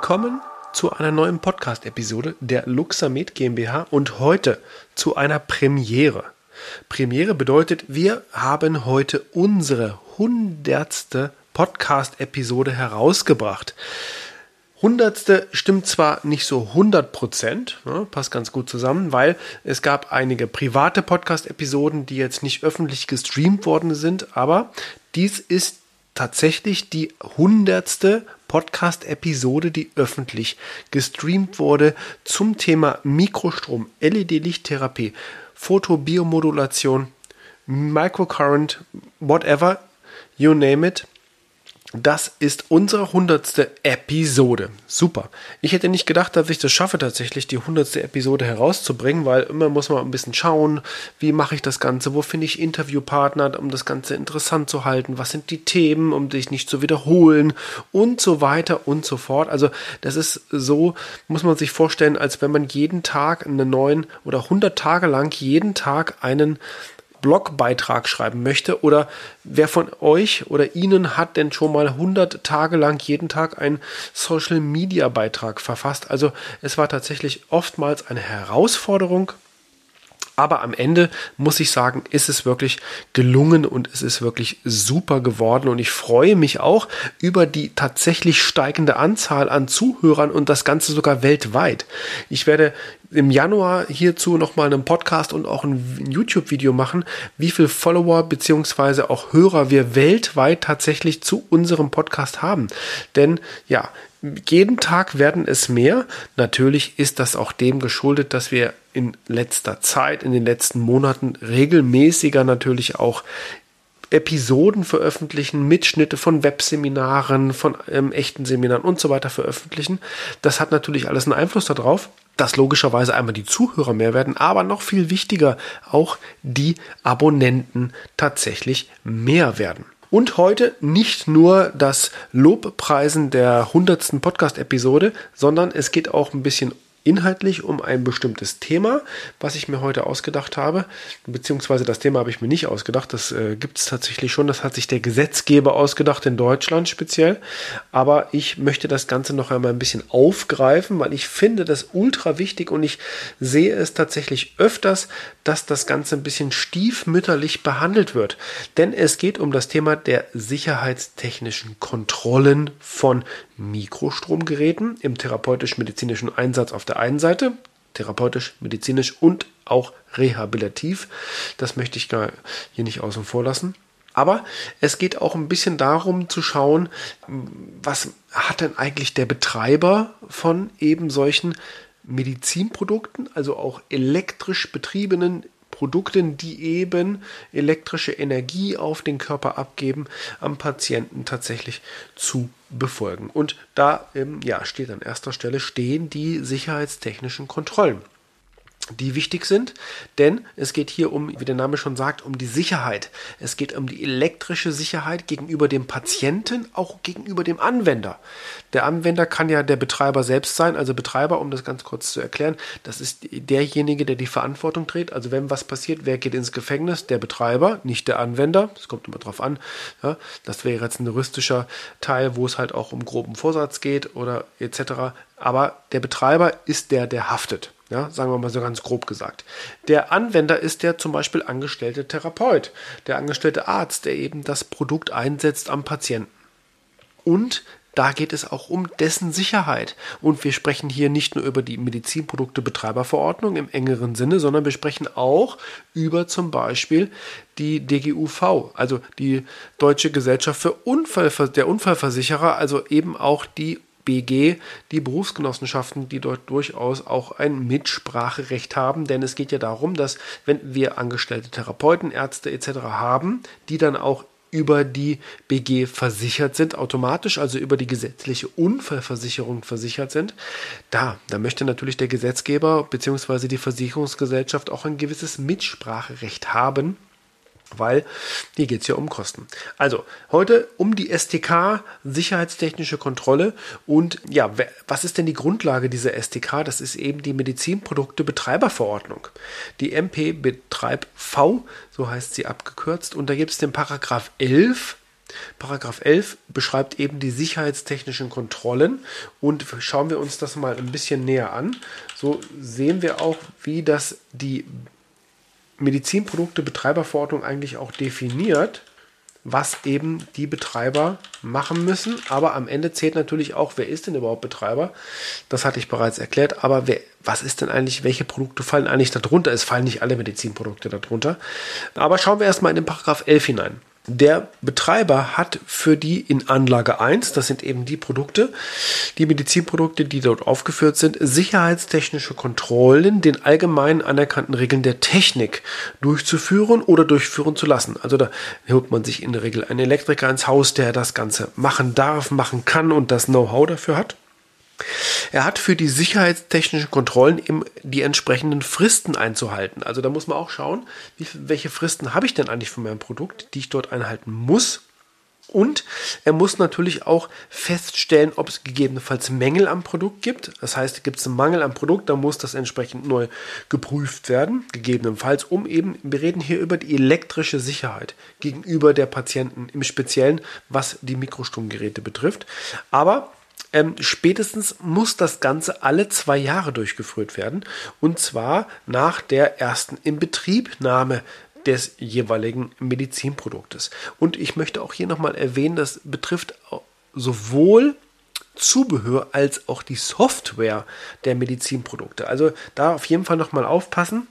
Willkommen zu einer neuen Podcast-Episode der Luxamed GmbH und heute zu einer Premiere. Premiere bedeutet, wir haben heute unsere hundertste Podcast-Episode herausgebracht. Hundertste stimmt zwar nicht so 100 Prozent, ne, passt ganz gut zusammen, weil es gab einige private Podcast-Episoden, die jetzt nicht öffentlich gestreamt worden sind, aber dies ist tatsächlich die hundertste Podcast-Episode, die öffentlich gestreamt wurde zum Thema Mikrostrom, LED-Lichttherapie, Photobiomodulation, Microcurrent, whatever, you name it. Das ist unsere hundertste Episode. Super. Ich hätte nicht gedacht, dass ich das schaffe, tatsächlich die hundertste Episode herauszubringen, weil immer muss man ein bisschen schauen, wie mache ich das Ganze, wo finde ich Interviewpartner, um das Ganze interessant zu halten, was sind die Themen, um dich nicht zu wiederholen und so weiter und so fort. Also das ist so, muss man sich vorstellen, als wenn man jeden Tag einen neuen oder 100 Tage lang jeden Tag einen Blogbeitrag schreiben möchte oder wer von euch oder Ihnen hat denn schon mal 100 Tage lang jeden Tag einen Social Media Beitrag verfasst? Also es war tatsächlich oftmals eine Herausforderung. Aber am Ende muss ich sagen, ist es wirklich gelungen und es ist wirklich super geworden. Und ich freue mich auch über die tatsächlich steigende Anzahl an Zuhörern und das Ganze sogar weltweit. Ich werde im Januar hierzu nochmal einen Podcast und auch ein YouTube-Video machen, wie viel Follower beziehungsweise auch Hörer wir weltweit tatsächlich zu unserem Podcast haben. Denn ja, jeden Tag werden es mehr. Natürlich ist das auch dem geschuldet, dass wir in letzter Zeit, in den letzten Monaten regelmäßiger natürlich auch Episoden veröffentlichen, Mitschnitte von Webseminaren, von ähm, echten Seminaren und so weiter veröffentlichen. Das hat natürlich alles einen Einfluss darauf dass logischerweise einmal die Zuhörer mehr werden, aber noch viel wichtiger, auch die Abonnenten tatsächlich mehr werden. Und heute nicht nur das Lobpreisen der 100. Podcast-Episode, sondern es geht auch ein bisschen inhaltlich um ein bestimmtes Thema, was ich mir heute ausgedacht habe. Beziehungsweise das Thema habe ich mir nicht ausgedacht. Das äh, gibt es tatsächlich schon. Das hat sich der Gesetzgeber ausgedacht, in Deutschland speziell. Aber ich möchte das Ganze noch einmal ein bisschen aufgreifen, weil ich finde das ultra wichtig und ich sehe es tatsächlich öfters, dass das Ganze ein bisschen stiefmütterlich behandelt wird. Denn es geht um das Thema der sicherheitstechnischen Kontrollen von Mikrostromgeräten im therapeutisch-medizinischen Einsatz auf der einen Seite, therapeutisch, medizinisch und auch rehabilitativ. Das möchte ich gar hier nicht außen vor lassen. Aber es geht auch ein bisschen darum zu schauen, was hat denn eigentlich der Betreiber von eben solchen Medizinprodukten, also auch elektrisch betriebenen Produkten, die eben elektrische Energie auf den Körper abgeben, am Patienten tatsächlich zu befolgen. Und da ähm, ja, steht an erster Stelle stehen die sicherheitstechnischen Kontrollen die wichtig sind, denn es geht hier um, wie der Name schon sagt, um die Sicherheit. Es geht um die elektrische Sicherheit gegenüber dem Patienten, auch gegenüber dem Anwender. Der Anwender kann ja der Betreiber selbst sein, also Betreiber, um das ganz kurz zu erklären, das ist derjenige, der die Verantwortung trägt. Also wenn was passiert, wer geht ins Gefängnis? Der Betreiber, nicht der Anwender. Das kommt immer drauf an. Ja, das wäre jetzt ein juristischer Teil, wo es halt auch um groben Vorsatz geht oder etc. Aber der Betreiber ist der, der haftet. Ja, sagen wir mal so ganz grob gesagt. Der Anwender ist der zum Beispiel angestellte Therapeut, der angestellte Arzt, der eben das Produkt einsetzt am Patienten. Und da geht es auch um dessen Sicherheit. Und wir sprechen hier nicht nur über die Medizinprodukte-Betreiberverordnung im engeren Sinne, sondern wir sprechen auch über zum Beispiel die DGUV, also die Deutsche Gesellschaft für Unfall, der Unfallversicherer, also eben auch die BG die Berufsgenossenschaften, die dort durchaus auch ein Mitspracherecht haben, denn es geht ja darum, dass wenn wir angestellte Therapeuten, Ärzte etc. haben, die dann auch über die BG versichert sind, automatisch, also über die gesetzliche Unfallversicherung versichert sind, da, da möchte natürlich der Gesetzgeber bzw. die Versicherungsgesellschaft auch ein gewisses Mitspracherecht haben weil hier geht es ja um Kosten. Also heute um die STK, sicherheitstechnische Kontrolle. Und ja, was ist denn die Grundlage dieser STK? Das ist eben die Medizinprodukte-Betreiberverordnung. Die MP Betreib V, so heißt sie abgekürzt. Und da gibt es den Paragraph 11 Paragraph 11 beschreibt eben die sicherheitstechnischen Kontrollen und schauen wir uns das mal ein bisschen näher an. So sehen wir auch, wie das die Medizinprodukte-Betreiberverordnung eigentlich auch definiert, was eben die Betreiber machen müssen. Aber am Ende zählt natürlich auch, wer ist denn überhaupt Betreiber? Das hatte ich bereits erklärt. Aber wer, was ist denn eigentlich, welche Produkte fallen eigentlich darunter? Es fallen nicht alle Medizinprodukte darunter. Aber schauen wir erstmal in den Paragraph 11 hinein. Der Betreiber hat für die in Anlage 1, das sind eben die Produkte, die Medizinprodukte, die dort aufgeführt sind, sicherheitstechnische Kontrollen den allgemein anerkannten Regeln der Technik durchzuführen oder durchführen zu lassen. Also da holt man sich in der Regel einen Elektriker ins Haus, der das Ganze machen darf, machen kann und das Know-how dafür hat. Er hat für die sicherheitstechnischen Kontrollen eben die entsprechenden Fristen einzuhalten. Also da muss man auch schauen, wie, welche Fristen habe ich denn eigentlich für mein Produkt, die ich dort einhalten muss. Und er muss natürlich auch feststellen, ob es gegebenenfalls Mängel am Produkt gibt. Das heißt, gibt es einen Mangel am Produkt, dann muss das entsprechend neu geprüft werden, gegebenenfalls, um eben, wir reden hier über die elektrische Sicherheit gegenüber der Patienten im Speziellen, was die Mikrostromgeräte betrifft. Aber ähm, spätestens muss das Ganze alle zwei Jahre durchgeführt werden. Und zwar nach der ersten Inbetriebnahme des jeweiligen Medizinproduktes. Und ich möchte auch hier nochmal erwähnen, das betrifft sowohl Zubehör als auch die Software der Medizinprodukte. Also da auf jeden Fall nochmal aufpassen.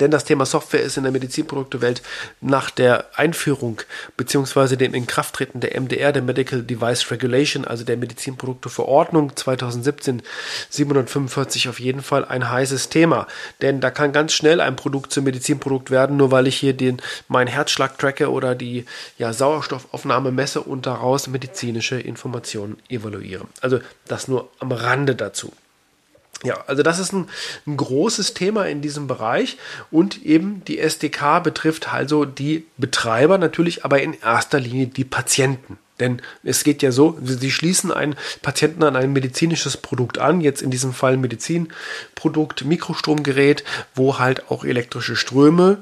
Denn das Thema Software ist in der Medizinproduktewelt nach der Einführung bzw. dem Inkrafttreten der MDR, der Medical Device Regulation, also der Medizinprodukteverordnung 2017 745 auf jeden Fall ein heißes Thema. Denn da kann ganz schnell ein Produkt zum Medizinprodukt werden, nur weil ich hier den, meinen Herzschlag tracke oder die ja, Sauerstoffaufnahme messe und daraus medizinische Informationen evaluiere. Also das nur am Rande dazu. Ja, also das ist ein, ein, großes Thema in diesem Bereich und eben die SDK betrifft also die Betreiber natürlich, aber in erster Linie die Patienten. Denn es geht ja so, sie schließen einen Patienten an ein medizinisches Produkt an, jetzt in diesem Fall Medizinprodukt, Mikrostromgerät, wo halt auch elektrische Ströme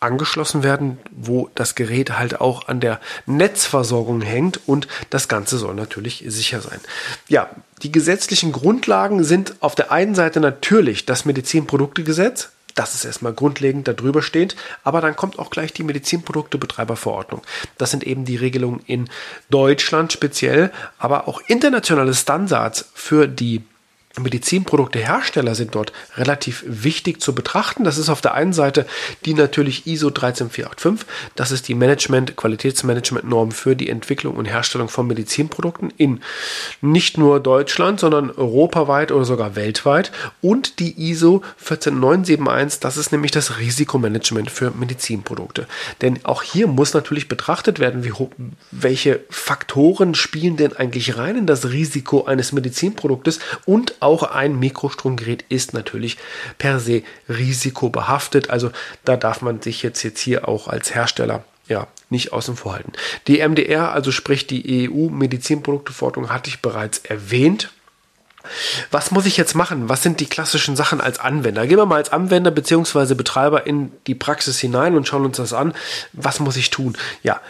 angeschlossen werden, wo das Gerät halt auch an der Netzversorgung hängt und das Ganze soll natürlich sicher sein. Ja, die gesetzlichen Grundlagen sind auf der einen Seite natürlich das Medizinproduktegesetz, das ist erstmal grundlegend darüber steht, aber dann kommt auch gleich die Medizinproduktebetreiberverordnung. Das sind eben die Regelungen in Deutschland speziell, aber auch internationale Standards für die Medizinproduktehersteller sind dort relativ wichtig zu betrachten. Das ist auf der einen Seite die natürlich ISO 13485. Das ist die Management, Qualitätsmanagement-Norm für die Entwicklung und Herstellung von Medizinprodukten in nicht nur Deutschland, sondern europaweit oder sogar weltweit. Und die ISO 14971. Das ist nämlich das Risikomanagement für Medizinprodukte. Denn auch hier muss natürlich betrachtet werden, wie, welche Faktoren spielen denn eigentlich rein in das Risiko eines Medizinproduktes und auch ein Mikrostromgerät ist natürlich per se risikobehaftet. Also da darf man sich jetzt, jetzt hier auch als Hersteller ja, nicht außen vor halten. Die MDR, also sprich die EU-Medizinprodukteverordnung, hatte ich bereits erwähnt. Was muss ich jetzt machen? Was sind die klassischen Sachen als Anwender? Gehen wir mal als Anwender bzw. Betreiber in die Praxis hinein und schauen uns das an. Was muss ich tun? Ja,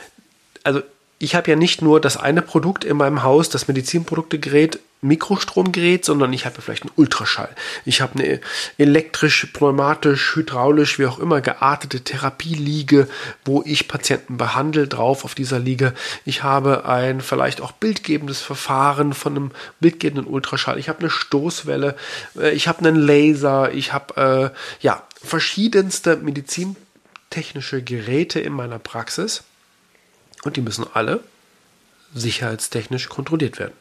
also ich habe ja nicht nur das eine Produkt in meinem Haus, das Medizinproduktegerät, Mikrostromgerät, sondern ich habe vielleicht einen Ultraschall. Ich habe eine elektrisch, pneumatisch, hydraulisch, wie auch immer geartete Therapieliege, wo ich Patienten behandle, drauf auf dieser Liege. Ich habe ein vielleicht auch bildgebendes Verfahren von einem bildgebenden Ultraschall. Ich habe eine Stoßwelle, äh, ich habe einen Laser, ich habe äh, ja verschiedenste medizintechnische Geräte in meiner Praxis und die müssen alle sicherheitstechnisch kontrolliert werden.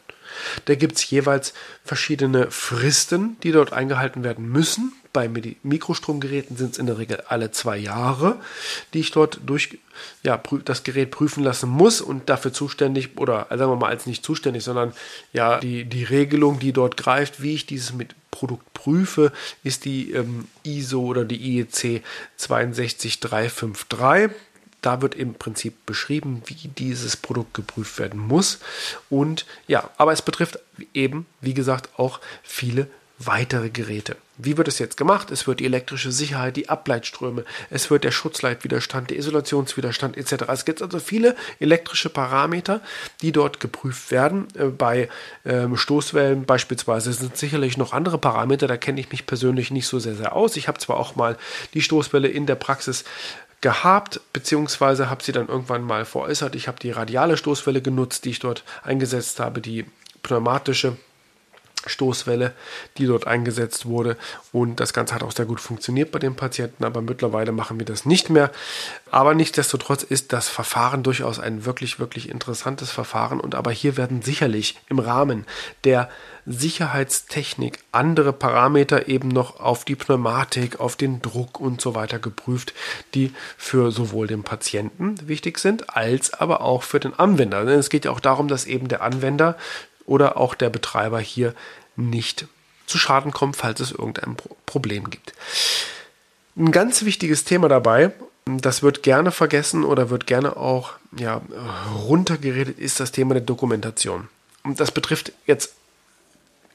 Da gibt es jeweils verschiedene Fristen, die dort eingehalten werden müssen. Bei Mikrostromgeräten sind es in der Regel alle zwei Jahre, die ich dort durch ja, das Gerät prüfen lassen muss und dafür zuständig, oder sagen wir mal als nicht zuständig, sondern ja, die, die Regelung, die dort greift, wie ich dieses mit Produkt prüfe, ist die ähm, ISO oder die IEC 62353. Da wird im Prinzip beschrieben, wie dieses Produkt geprüft werden muss. Und ja, aber es betrifft eben, wie gesagt, auch viele weitere Geräte. Wie wird es jetzt gemacht? Es wird die elektrische Sicherheit, die Ableitströme, es wird der Schutzleitwiderstand, der Isolationswiderstand etc. Es gibt also viele elektrische Parameter, die dort geprüft werden. Äh, bei ähm, Stoßwellen beispielsweise sind sicherlich noch andere Parameter, da kenne ich mich persönlich nicht so sehr, sehr aus. Ich habe zwar auch mal die Stoßwelle in der Praxis gehabt, beziehungsweise habe sie dann irgendwann mal veräußert. Ich habe die radiale Stoßwelle genutzt, die ich dort eingesetzt habe, die pneumatische Stoßwelle, die dort eingesetzt wurde. Und das Ganze hat auch sehr gut funktioniert bei den Patienten, aber mittlerweile machen wir das nicht mehr. Aber nichtsdestotrotz ist das Verfahren durchaus ein wirklich, wirklich interessantes Verfahren. Und aber hier werden sicherlich im Rahmen der Sicherheitstechnik andere Parameter eben noch auf die Pneumatik, auf den Druck und so weiter geprüft, die für sowohl den Patienten wichtig sind, als aber auch für den Anwender. Denn es geht ja auch darum, dass eben der Anwender oder auch der Betreiber hier nicht zu Schaden kommt, falls es irgendein Problem gibt. Ein ganz wichtiges Thema dabei, das wird gerne vergessen oder wird gerne auch ja, runtergeredet, ist das Thema der Dokumentation. Und das betrifft jetzt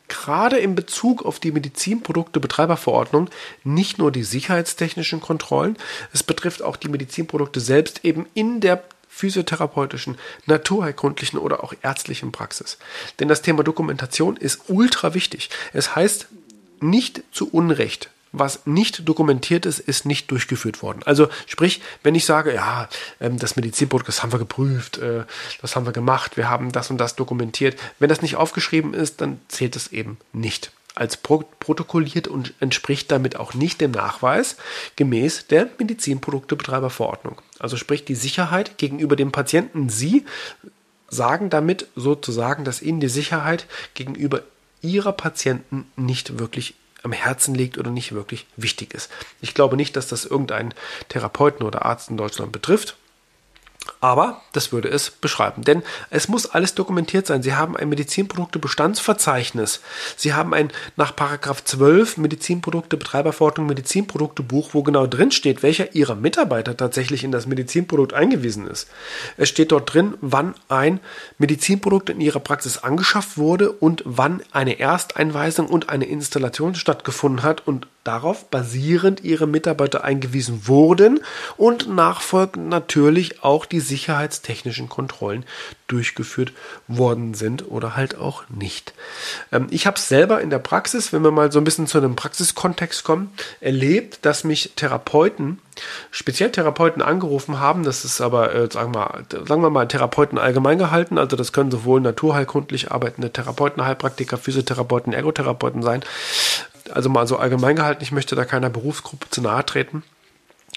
gerade in Bezug auf die Medizinprodukte-Betreiberverordnung nicht nur die sicherheitstechnischen Kontrollen, es betrifft auch die Medizinprodukte selbst eben in der physiotherapeutischen, naturheilkundlichen oder auch ärztlichen Praxis. Denn das Thema Dokumentation ist ultra wichtig. Es heißt nicht zu Unrecht, was nicht dokumentiert ist, ist nicht durchgeführt worden. Also sprich, wenn ich sage, ja, ähm, das Medizinprodukt, das haben wir geprüft, äh, das haben wir gemacht, wir haben das und das dokumentiert. Wenn das nicht aufgeschrieben ist, dann zählt es eben nicht als protokolliert und entspricht damit auch nicht dem Nachweis gemäß der Medizinproduktebetreiberverordnung. Also sprich die Sicherheit gegenüber dem Patienten. Sie sagen damit sozusagen, dass Ihnen die Sicherheit gegenüber Ihrer Patienten nicht wirklich am Herzen liegt oder nicht wirklich wichtig ist. Ich glaube nicht, dass das irgendeinen Therapeuten oder Arzt in Deutschland betrifft. Aber das würde es beschreiben. Denn es muss alles dokumentiert sein. Sie haben ein Medizinproduktebestandsverzeichnis. Sie haben ein nach Paragraph 12 Medizinprodukte Betreiberverordnung Medizinproduktebuch, wo genau drin steht, welcher Ihrer Mitarbeiter tatsächlich in das Medizinprodukt eingewiesen ist. Es steht dort drin, wann ein Medizinprodukt in Ihrer Praxis angeschafft wurde und wann eine Ersteinweisung und eine Installation stattgefunden hat und darauf basierend Ihre Mitarbeiter eingewiesen wurden und nachfolgend natürlich auch die sicherheitstechnischen Kontrollen durchgeführt worden sind oder halt auch nicht. Ähm, ich habe es selber in der Praxis, wenn wir mal so ein bisschen zu einem Praxiskontext kommen, erlebt, dass mich Therapeuten, speziell Therapeuten angerufen haben. Das ist aber, äh, sagen, wir sagen wir mal, Therapeuten allgemein gehalten. Also das können sowohl naturheilkundlich arbeitende Therapeuten, Heilpraktiker, Physiotherapeuten, Ergotherapeuten sein. Also mal so allgemein gehalten. Ich möchte da keiner Berufsgruppe zu nahe treten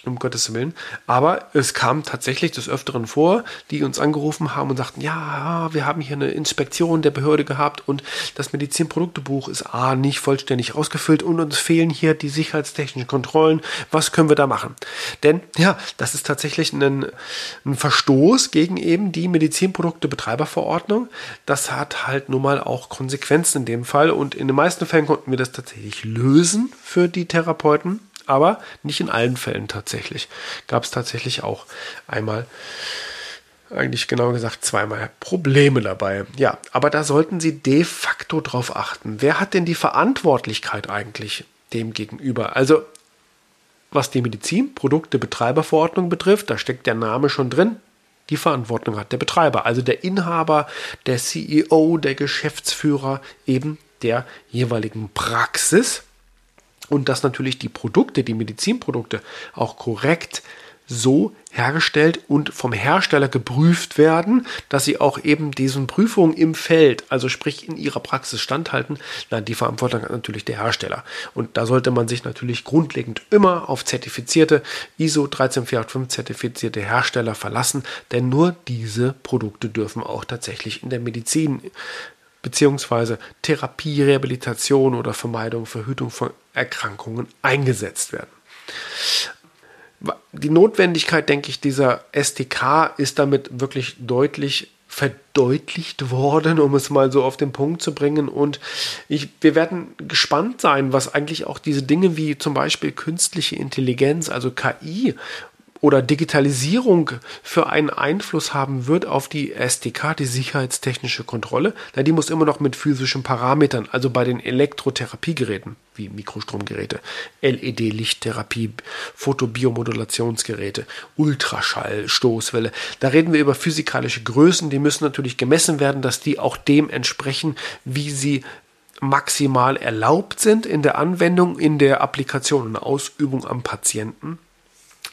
um Gottes Willen. Aber es kam tatsächlich des Öfteren vor, die uns angerufen haben und sagten, ja, wir haben hier eine Inspektion der Behörde gehabt und das Medizinproduktebuch ist A nicht vollständig ausgefüllt und uns fehlen hier die sicherheitstechnischen Kontrollen. Was können wir da machen? Denn ja, das ist tatsächlich ein, ein Verstoß gegen eben die Medizinproduktebetreiberverordnung. Das hat halt nun mal auch Konsequenzen in dem Fall und in den meisten Fällen konnten wir das tatsächlich lösen für die Therapeuten aber nicht in allen Fällen tatsächlich. Gab es tatsächlich auch einmal, eigentlich genau gesagt zweimal Probleme dabei. Ja, aber da sollten Sie de facto drauf achten. Wer hat denn die Verantwortlichkeit eigentlich dem gegenüber? Also was die Medizinprodukte-Betreiberverordnung betrifft, da steckt der Name schon drin. Die Verantwortung hat der Betreiber, also der Inhaber, der CEO, der Geschäftsführer eben der jeweiligen Praxis und dass natürlich die Produkte, die Medizinprodukte auch korrekt so hergestellt und vom Hersteller geprüft werden, dass sie auch eben diesen Prüfungen im Feld, also sprich in ihrer Praxis standhalten. Na, die Verantwortung hat natürlich der Hersteller. Und da sollte man sich natürlich grundlegend immer auf zertifizierte ISO 13485 zertifizierte Hersteller verlassen, denn nur diese Produkte dürfen auch tatsächlich in der Medizin beziehungsweise Therapie, Rehabilitation oder Vermeidung, Verhütung von Erkrankungen eingesetzt werden. Die Notwendigkeit, denke ich, dieser STK ist damit wirklich deutlich verdeutlicht worden, um es mal so auf den Punkt zu bringen. Und ich, wir werden gespannt sein, was eigentlich auch diese Dinge wie zum Beispiel künstliche Intelligenz, also KI oder Digitalisierung für einen Einfluss haben wird auf die SDK, die sicherheitstechnische Kontrolle, na, die muss immer noch mit physischen Parametern, also bei den Elektrotherapiegeräten wie Mikrostromgeräte, LED-Lichttherapie, Fotobiomodulationsgeräte, Ultraschall, Stoßwelle. Da reden wir über physikalische Größen, die müssen natürlich gemessen werden, dass die auch dem entsprechen, wie sie maximal erlaubt sind in der Anwendung, in der Applikation und Ausübung am Patienten.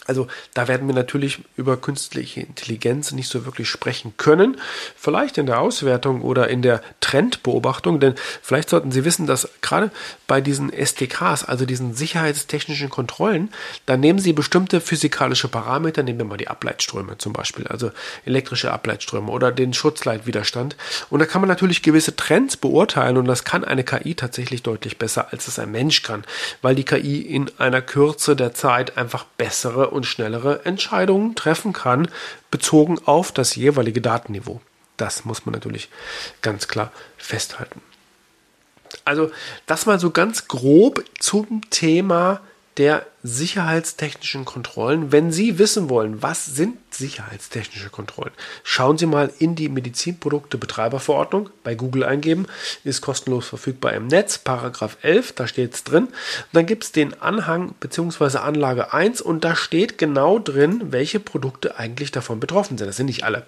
Also da werden wir natürlich über künstliche Intelligenz nicht so wirklich sprechen können. Vielleicht in der Auswertung oder in der Trendbeobachtung, denn vielleicht sollten Sie wissen, dass gerade bei diesen STKs, also diesen sicherheitstechnischen Kontrollen, da nehmen Sie bestimmte physikalische Parameter, nehmen wir mal die Ableitströme zum Beispiel, also elektrische Ableitströme oder den Schutzleitwiderstand. Und da kann man natürlich gewisse Trends beurteilen und das kann eine KI tatsächlich deutlich besser, als es ein Mensch kann, weil die KI in einer Kürze der Zeit einfach bessere und schnellere Entscheidungen treffen kann, bezogen auf das jeweilige Datenniveau. Das muss man natürlich ganz klar festhalten. Also das mal so ganz grob zum Thema der sicherheitstechnischen Kontrollen. Wenn Sie wissen wollen, was sind sicherheitstechnische Kontrollen, schauen Sie mal in die Medizinprodukte-Betreiberverordnung bei Google eingeben, ist kostenlos verfügbar im Netz, Paragraph 11, da steht es drin. Dann gibt es den Anhang bzw. Anlage 1 und da steht genau drin, welche Produkte eigentlich davon betroffen sind. Das sind nicht alle.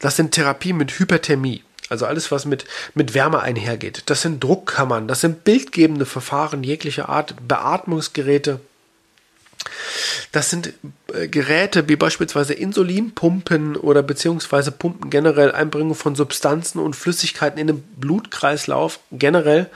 Das sind Therapien mit Hyperthermie, also alles, was mit, mit Wärme einhergeht. Das sind Druckkammern, das sind bildgebende Verfahren jeglicher Art, Beatmungsgeräte, das sind äh, Geräte wie beispielsweise Insulinpumpen oder beziehungsweise Pumpen generell, Einbringung von Substanzen und Flüssigkeiten in den Blutkreislauf generell.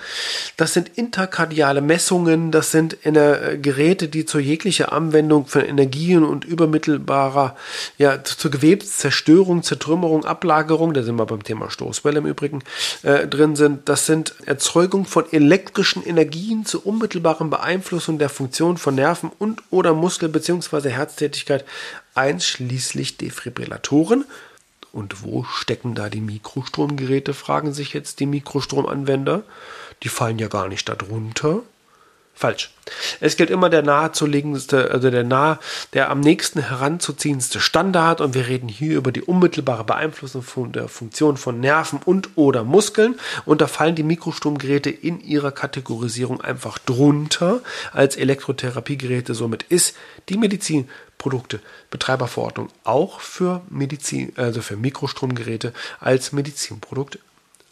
Das sind interkardiale Messungen, das sind äh, Geräte, die zur jeglicher Anwendung von Energien und übermittelbarer, ja, zur Gewebszerstörung, Zertrümmerung, Ablagerung, da sind wir beim Thema Stoßwelle im Übrigen, äh, drin sind. Das sind Erzeugung von elektrischen Energien zur unmittelbaren Beeinflussung der Funktion von Nerven und oder Muskel- bzw. Herztätigkeit einschließlich Defibrillatoren. Und wo stecken da die Mikrostromgeräte, fragen sich jetzt die Mikrostromanwender. Die fallen ja gar nicht darunter. Falsch. Es gilt immer der nahezulegendste, also der nah, der am nächsten heranzuziehendste Standard und wir reden hier über die unmittelbare Beeinflussung von der Funktion von Nerven und oder Muskeln und da fallen die Mikrostromgeräte in ihrer Kategorisierung einfach drunter als Elektrotherapiegeräte. Somit ist die Medizinprodukte Betreiberverordnung auch für Medizin, also für Mikrostromgeräte als Medizinprodukt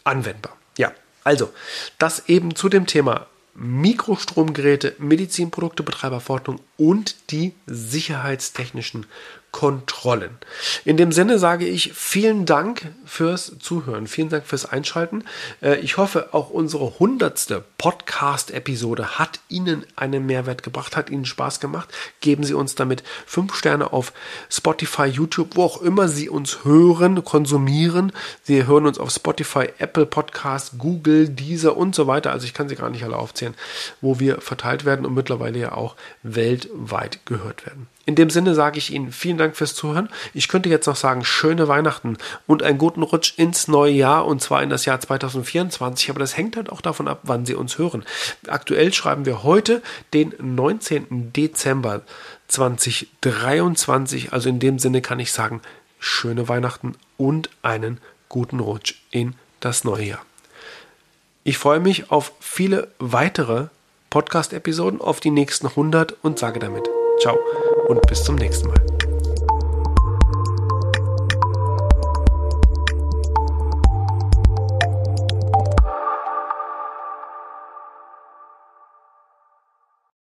anwendbar. Ja, also das eben zu dem Thema Mikrostromgeräte, Medizinprodukte, Betreiberverordnung und die sicherheitstechnischen Kontrollen. In dem Sinne sage ich vielen Dank fürs Zuhören, vielen Dank fürs Einschalten. Äh, ich hoffe, auch unsere hundertste Podcast-Episode hat Ihnen einen Mehrwert gebracht, hat Ihnen Spaß gemacht. Geben Sie uns damit fünf Sterne auf Spotify, YouTube, wo auch immer Sie uns hören, konsumieren. Sie hören uns auf Spotify, Apple Podcast, Google, Deezer und so weiter. Also ich kann sie gar nicht alle aufzählen, wo wir verteilt werden und mittlerweile ja auch weltweit gehört werden. In dem Sinne sage ich Ihnen vielen Dank fürs Zuhören. Ich könnte jetzt noch sagen, schöne Weihnachten und einen guten Rutsch ins neue Jahr und zwar in das Jahr 2024. Aber das hängt halt auch davon ab, wann Sie uns hören. Aktuell schreiben wir heute den 19. Dezember 2023. Also in dem Sinne kann ich sagen, schöne Weihnachten und einen guten Rutsch in das neue Jahr. Ich freue mich auf viele weitere Podcast-Episoden, auf die nächsten 100 und sage damit Ciao und bis zum nächsten Mal.